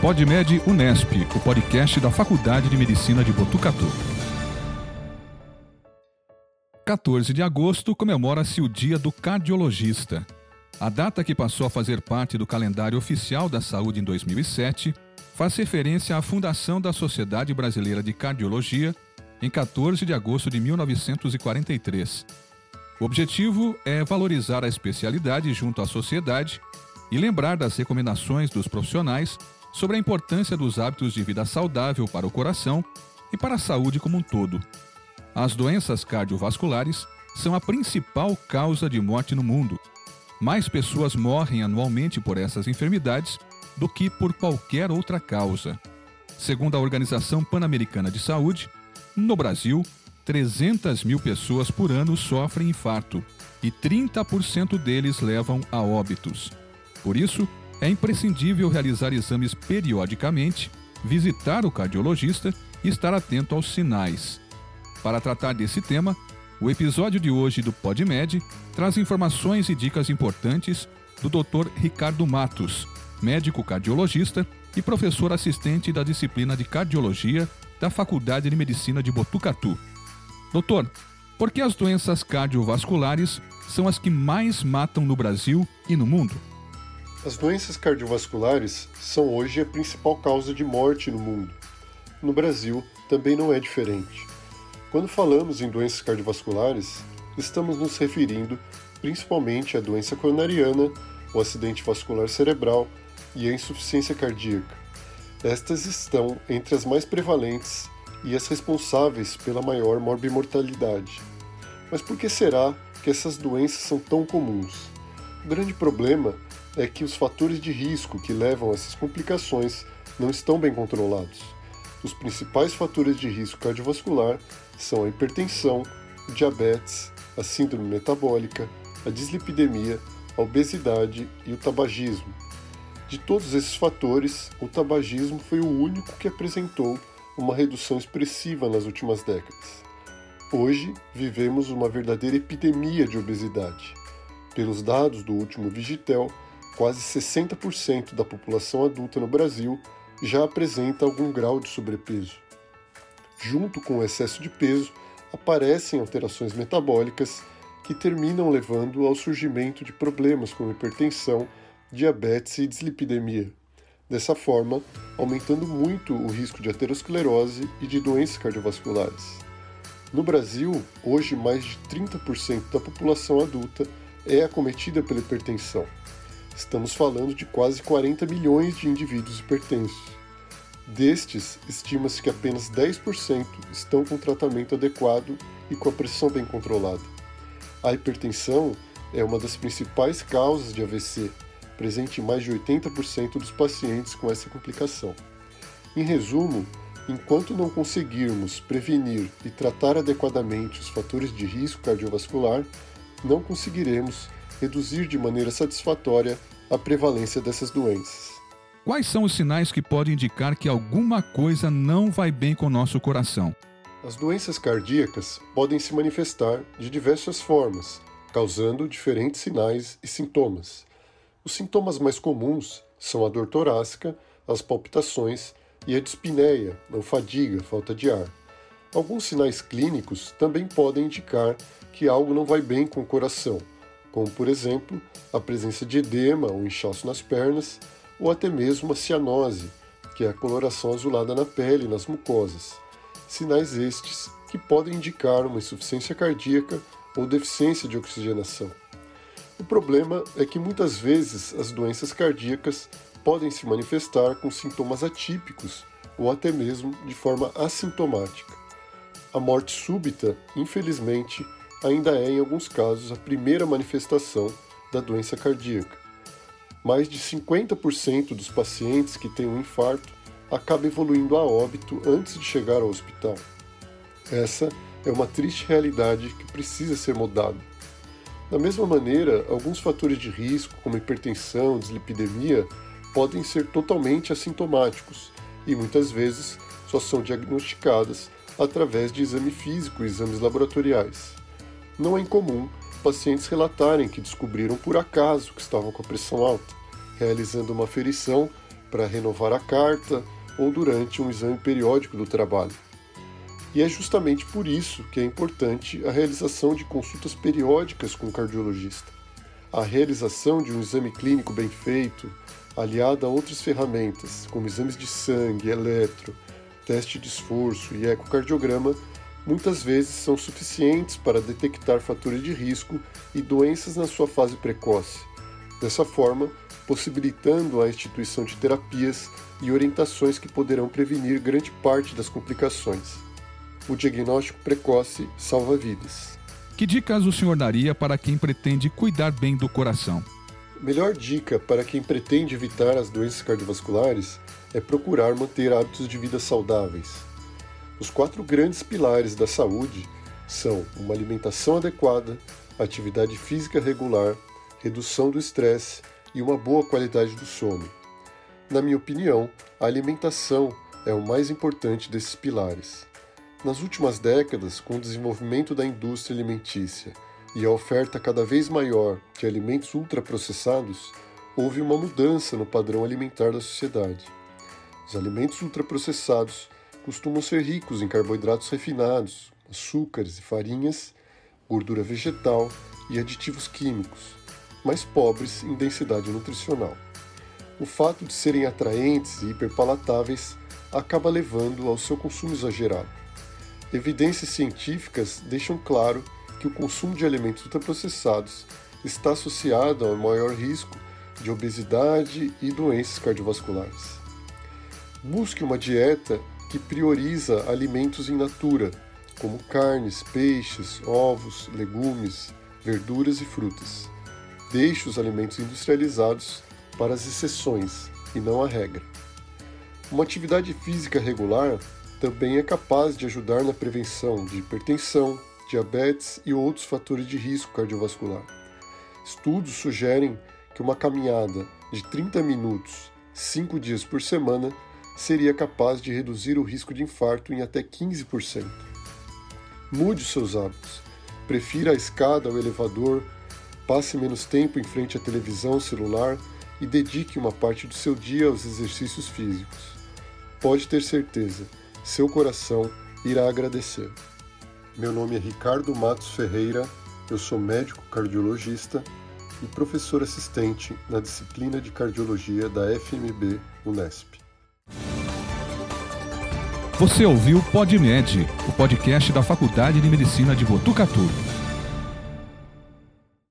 PodMed Unesp, o podcast da Faculdade de Medicina de Botucatu. 14 de agosto comemora-se o Dia do Cardiologista. A data que passou a fazer parte do calendário oficial da saúde em 2007 faz referência à fundação da Sociedade Brasileira de Cardiologia em 14 de agosto de 1943. O objetivo é valorizar a especialidade junto à sociedade e lembrar das recomendações dos profissionais sobre a importância dos hábitos de vida saudável para o coração e para a saúde como um todo. As doenças cardiovasculares são a principal causa de morte no mundo. Mais pessoas morrem anualmente por essas enfermidades do que por qualquer outra causa. Segundo a Organização Pan-Americana de Saúde, no Brasil, 300 mil pessoas por ano sofrem infarto e 30% deles levam a óbitos. Por isso, é imprescindível realizar exames periodicamente, visitar o cardiologista e estar atento aos sinais. Para tratar desse tema, o episódio de hoje do PodMed traz informações e dicas importantes do Dr. Ricardo Matos, médico cardiologista e professor assistente da disciplina de cardiologia da Faculdade de Medicina de Botucatu. Doutor, por que as doenças cardiovasculares são as que mais matam no Brasil e no mundo? As doenças cardiovasculares são hoje a principal causa de morte no mundo. No Brasil também não é diferente. Quando falamos em doenças cardiovasculares, estamos nos referindo principalmente à doença coronariana, o acidente vascular cerebral e a insuficiência cardíaca. Estas estão entre as mais prevalentes e as responsáveis pela maior morbimortalidade. Mas por que será que essas doenças são tão comuns? O grande problema é que os fatores de risco que levam a essas complicações não estão bem controlados. Os principais fatores de risco cardiovascular são a hipertensão, o diabetes, a síndrome metabólica, a dislipidemia, a obesidade e o tabagismo. De todos esses fatores, o tabagismo foi o único que apresentou uma redução expressiva nas últimas décadas. Hoje, vivemos uma verdadeira epidemia de obesidade. Pelos dados do último Vigitel, quase 60% da população adulta no Brasil já apresenta algum grau de sobrepeso. Junto com o excesso de peso, aparecem alterações metabólicas que terminam levando ao surgimento de problemas como hipertensão, diabetes e dislipidemia. Dessa forma, aumentando muito o risco de aterosclerose e de doenças cardiovasculares. No Brasil, hoje mais de 30% da população adulta é acometida pela hipertensão. Estamos falando de quase 40 milhões de indivíduos hipertensos. Destes, estima-se que apenas 10% estão com tratamento adequado e com a pressão bem controlada. A hipertensão é uma das principais causas de AVC, presente em mais de 80% dos pacientes com essa complicação. Em resumo, enquanto não conseguirmos prevenir e tratar adequadamente os fatores de risco cardiovascular, não conseguiremos reduzir de maneira satisfatória a prevalência dessas doenças. Quais são os sinais que podem indicar que alguma coisa não vai bem com o nosso coração? As doenças cardíacas podem se manifestar de diversas formas, causando diferentes sinais e sintomas. Os sintomas mais comuns são a dor torácica, as palpitações e a dispneia, ou fadiga, falta de ar. Alguns sinais clínicos também podem indicar que algo não vai bem com o coração, como por exemplo a presença de edema ou inchaço nas pernas, ou até mesmo a cianose, que é a coloração azulada na pele e nas mucosas. Sinais estes que podem indicar uma insuficiência cardíaca ou deficiência de oxigenação. O problema é que muitas vezes as doenças cardíacas podem se manifestar com sintomas atípicos ou até mesmo de forma assintomática. A morte súbita, infelizmente, ainda é, em alguns casos, a primeira manifestação da doença cardíaca. Mais de 50% dos pacientes que têm um infarto acabam evoluindo a óbito antes de chegar ao hospital. Essa é uma triste realidade que precisa ser mudada. Da mesma maneira, alguns fatores de risco, como hipertensão, dislipidemia, podem ser totalmente assintomáticos e muitas vezes só são diagnosticadas através de exame físico e exames laboratoriais. Não é incomum pacientes relatarem que descobriram por acaso que estavam com a pressão alta, realizando uma aferição para renovar a carta ou durante um exame periódico do trabalho. E é justamente por isso que é importante a realização de consultas periódicas com o cardiologista. A realização de um exame clínico bem feito, aliada a outras ferramentas, como exames de sangue, eletro, teste de esforço e ecocardiograma, muitas vezes são suficientes para detectar fatores de risco e doenças na sua fase precoce. Dessa forma, possibilitando a instituição de terapias e orientações que poderão prevenir grande parte das complicações. O diagnóstico precoce salva vidas. Que dicas o senhor daria para quem pretende cuidar bem do coração? Melhor dica para quem pretende evitar as doenças cardiovasculares é procurar manter hábitos de vida saudáveis. Os quatro grandes pilares da saúde são uma alimentação adequada, atividade física regular, redução do estresse e uma boa qualidade do sono. Na minha opinião, a alimentação é o mais importante desses pilares. Nas últimas décadas, com o desenvolvimento da indústria alimentícia e a oferta cada vez maior de alimentos ultraprocessados, houve uma mudança no padrão alimentar da sociedade. Os alimentos ultraprocessados costumam ser ricos em carboidratos refinados, açúcares e farinhas, gordura vegetal e aditivos químicos, mas pobres em densidade nutricional. O fato de serem atraentes e hiperpalatáveis acaba levando ao seu consumo exagerado. Evidências científicas deixam claro que o consumo de alimentos ultraprocessados está associado ao maior risco de obesidade e doenças cardiovasculares. Busque uma dieta que prioriza alimentos in natura, como carnes, peixes, ovos, legumes, verduras e frutas. Deixe os alimentos industrializados para as exceções e não a regra. Uma atividade física regular também é capaz de ajudar na prevenção de hipertensão, diabetes e outros fatores de risco cardiovascular. Estudos sugerem que uma caminhada de 30 minutos, 5 dias por semana, seria capaz de reduzir o risco de infarto em até 15%. Mude os seus hábitos. Prefira a escada ao elevador, passe menos tempo em frente à televisão celular e dedique uma parte do seu dia aos exercícios físicos. Pode ter certeza, seu coração irá agradecer. Meu nome é Ricardo Matos Ferreira, eu sou médico cardiologista e professor assistente na disciplina de cardiologia da FMB Unesp. Você ouviu PodMed, o podcast da Faculdade de Medicina de Botucatu.